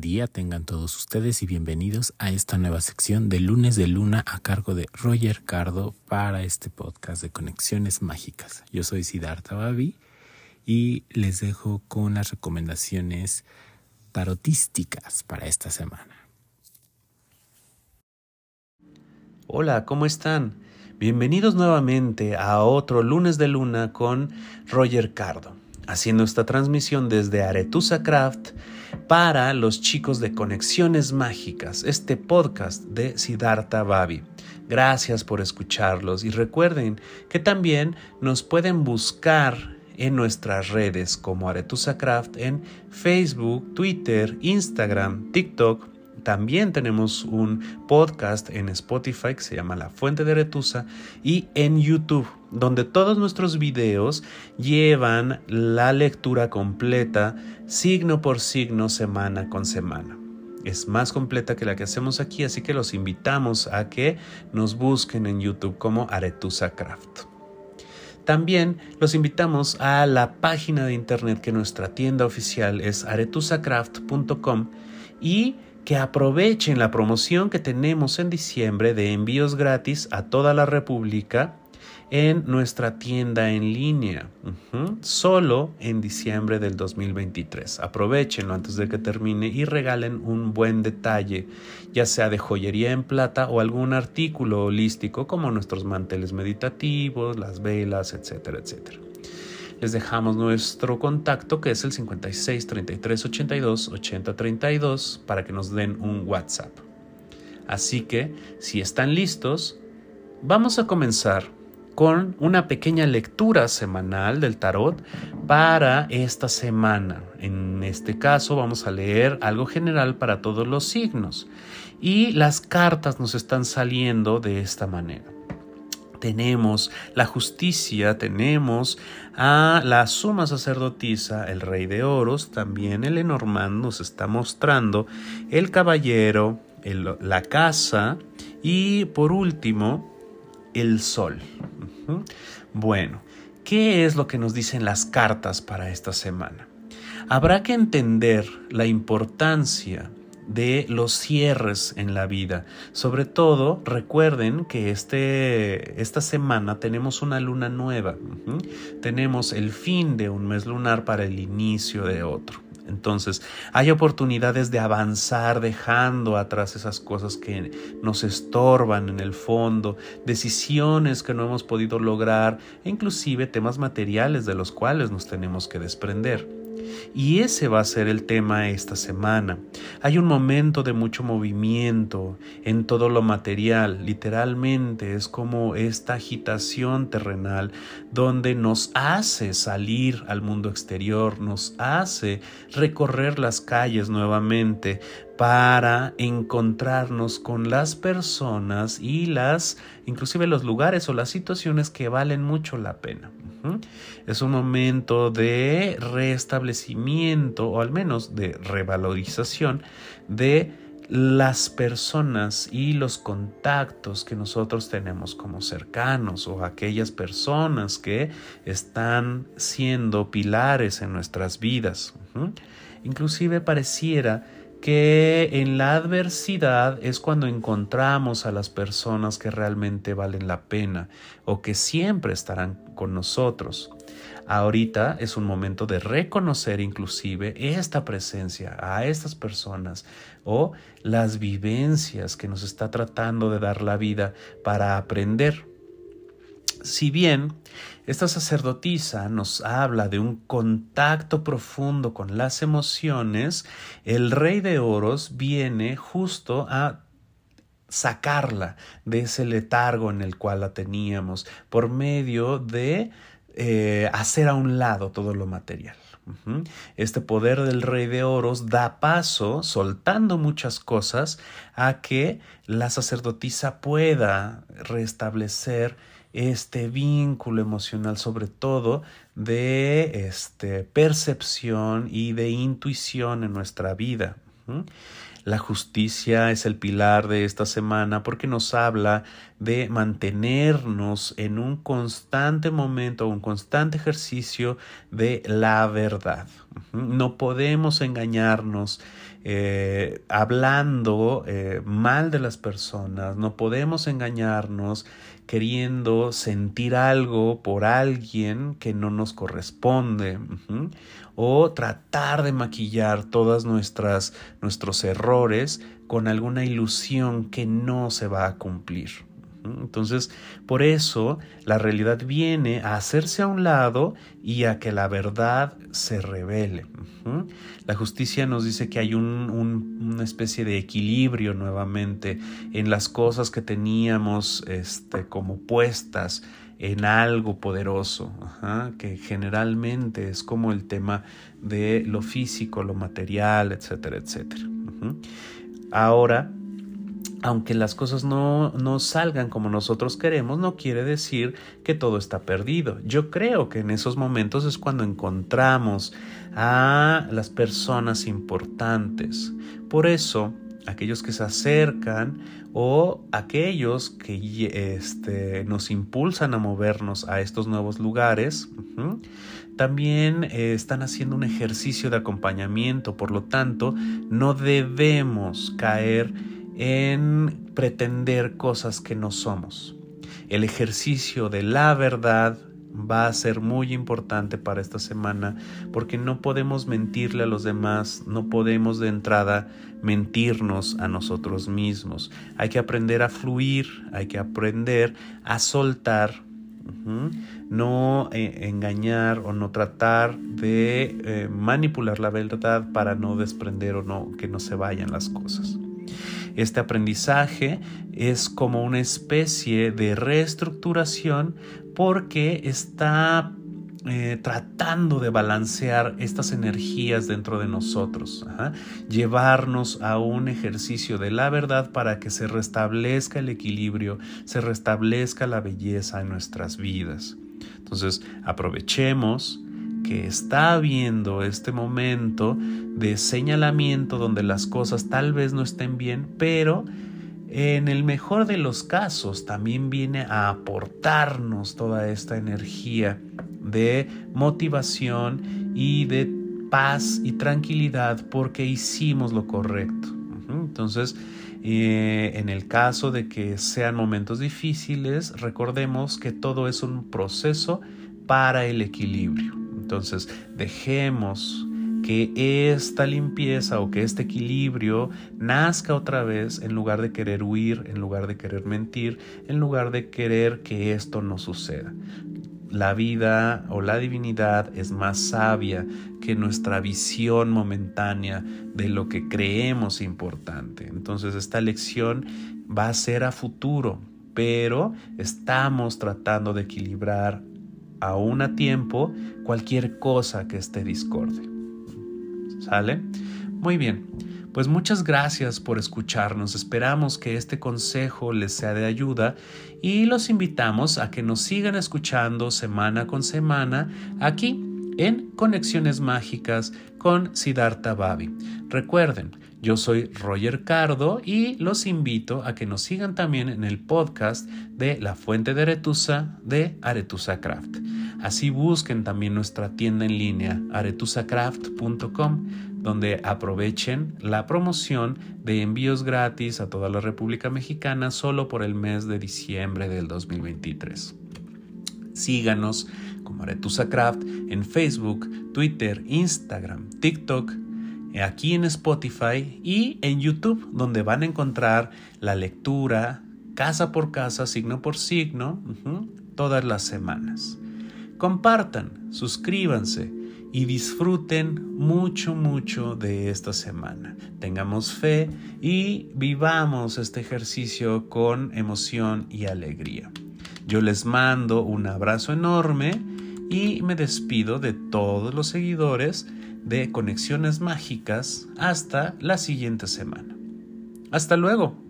Día tengan todos ustedes y bienvenidos a esta nueva sección de lunes de luna a cargo de Roger Cardo para este podcast de conexiones mágicas. Yo soy Siddhartha Babi y les dejo con las recomendaciones tarotísticas para esta semana. Hola, ¿cómo están? Bienvenidos nuevamente a otro lunes de luna con Roger Cardo, haciendo esta transmisión desde Aretusa Craft para los chicos de Conexiones Mágicas, este podcast de Siddhartha Babi. Gracias por escucharlos y recuerden que también nos pueden buscar en nuestras redes como Aretusa Craft en Facebook, Twitter, Instagram, TikTok también tenemos un podcast en Spotify que se llama La Fuente de Retusa y en YouTube, donde todos nuestros videos llevan la lectura completa, signo por signo, semana con semana. Es más completa que la que hacemos aquí, así que los invitamos a que nos busquen en YouTube como Aretusa Craft. También los invitamos a la página de internet que nuestra tienda oficial es aretusacraft.com y que aprovechen la promoción que tenemos en diciembre de envíos gratis a toda la República en nuestra tienda en línea, solo en diciembre del 2023. Aprovechenlo antes de que termine y regalen un buen detalle, ya sea de joyería en plata o algún artículo holístico como nuestros manteles meditativos, las velas, etcétera, etcétera les dejamos nuestro contacto que es el 56 33 82 80 32 para que nos den un WhatsApp. Así que, si están listos, vamos a comenzar con una pequeña lectura semanal del tarot para esta semana. En este caso vamos a leer algo general para todos los signos y las cartas nos están saliendo de esta manera tenemos la justicia, tenemos a la suma sacerdotisa, el rey de oros, también el Lenormand nos está mostrando el caballero, la casa y por último el sol. Bueno, ¿qué es lo que nos dicen las cartas para esta semana? Habrá que entender la importancia de los cierres en la vida. Sobre todo, recuerden que este, esta semana tenemos una luna nueva. Tenemos el fin de un mes lunar para el inicio de otro. Entonces, hay oportunidades de avanzar dejando atrás esas cosas que nos estorban en el fondo, decisiones que no hemos podido lograr e inclusive temas materiales de los cuales nos tenemos que desprender. Y ese va a ser el tema esta semana. Hay un momento de mucho movimiento en todo lo material, literalmente es como esta agitación terrenal donde nos hace salir al mundo exterior, nos hace recorrer las calles nuevamente para encontrarnos con las personas y las inclusive los lugares o las situaciones que valen mucho la pena. Es un momento de restablecimiento o al menos de revalorización de las personas y los contactos que nosotros tenemos como cercanos o aquellas personas que están siendo pilares en nuestras vidas. Inclusive pareciera que en la adversidad es cuando encontramos a las personas que realmente valen la pena o que siempre estarán con nosotros. Ahorita es un momento de reconocer inclusive esta presencia a estas personas o las vivencias que nos está tratando de dar la vida para aprender. Si bien esta sacerdotisa nos habla de un contacto profundo con las emociones, el rey de oros viene justo a sacarla de ese letargo en el cual la teníamos por medio de eh, hacer a un lado todo lo material. Este poder del rey de oros da paso, soltando muchas cosas, a que la sacerdotisa pueda restablecer este vínculo emocional, sobre todo de este, percepción y de intuición en nuestra vida. La justicia es el pilar de esta semana porque nos habla de mantenernos en un constante momento, un constante ejercicio de la verdad. No podemos engañarnos eh, hablando eh, mal de las personas, no podemos engañarnos queriendo sentir algo por alguien que no nos corresponde o tratar de maquillar todas nuestras nuestros errores con alguna ilusión que no se va a cumplir. Entonces, por eso la realidad viene a hacerse a un lado y a que la verdad se revele. La justicia nos dice que hay una especie de equilibrio nuevamente en las cosas que teníamos este, como puestas en algo poderoso, que generalmente es como el tema de lo físico, lo material, etcétera, etcétera. Ahora, aunque las cosas no, no, salgan como nosotros queremos, no quiere decir que todo está perdido. Yo creo que en esos momentos es cuando encontramos a las personas importantes. Por eso, aquellos que se acercan o aquellos que este, nos impulsan a movernos a estos nuevos lugares, también eh, están haciendo un ejercicio de acompañamiento. Por lo tanto, no debemos caer en pretender cosas que no somos. El ejercicio de la verdad va a ser muy importante para esta semana porque no podemos mentirle a los demás, no podemos de entrada mentirnos a nosotros mismos. Hay que aprender a fluir, hay que aprender a soltar, no eh, engañar o no tratar de eh, manipular la verdad para no desprender o no que no se vayan las cosas. Este aprendizaje es como una especie de reestructuración porque está eh, tratando de balancear estas energías dentro de nosotros, llevarnos a un ejercicio de la verdad para que se restablezca el equilibrio, se restablezca la belleza en nuestras vidas. Entonces, aprovechemos que está habiendo este momento de señalamiento donde las cosas tal vez no estén bien, pero en el mejor de los casos también viene a aportarnos toda esta energía de motivación y de paz y tranquilidad porque hicimos lo correcto. Entonces, eh, en el caso de que sean momentos difíciles, recordemos que todo es un proceso para el equilibrio. Entonces, dejemos que esta limpieza o que este equilibrio nazca otra vez en lugar de querer huir, en lugar de querer mentir, en lugar de querer que esto no suceda. La vida o la divinidad es más sabia que nuestra visión momentánea de lo que creemos importante. Entonces esta lección va a ser a futuro, pero estamos tratando de equilibrar aún a tiempo cualquier cosa que esté discorde. ¿Sale? Muy bien. Pues muchas gracias por escucharnos. Esperamos que este consejo les sea de ayuda y los invitamos a que nos sigan escuchando semana con semana aquí en Conexiones Mágicas con Siddhartha Babi. Recuerden, yo soy Roger Cardo y los invito a que nos sigan también en el podcast de La Fuente de Aretusa de Aretusa Craft. Así busquen también nuestra tienda en línea aretusacraft.com donde aprovechen la promoción de envíos gratis a toda la República Mexicana solo por el mes de diciembre del 2023. Síganos como Aretusa Craft en Facebook, Twitter, Instagram, TikTok, aquí en Spotify y en YouTube, donde van a encontrar la lectura casa por casa, signo por signo, todas las semanas. Compartan, suscríbanse y disfruten mucho, mucho de esta semana. Tengamos fe y vivamos este ejercicio con emoción y alegría. Yo les mando un abrazo enorme y me despido de todos los seguidores de Conexiones Mágicas hasta la siguiente semana. Hasta luego.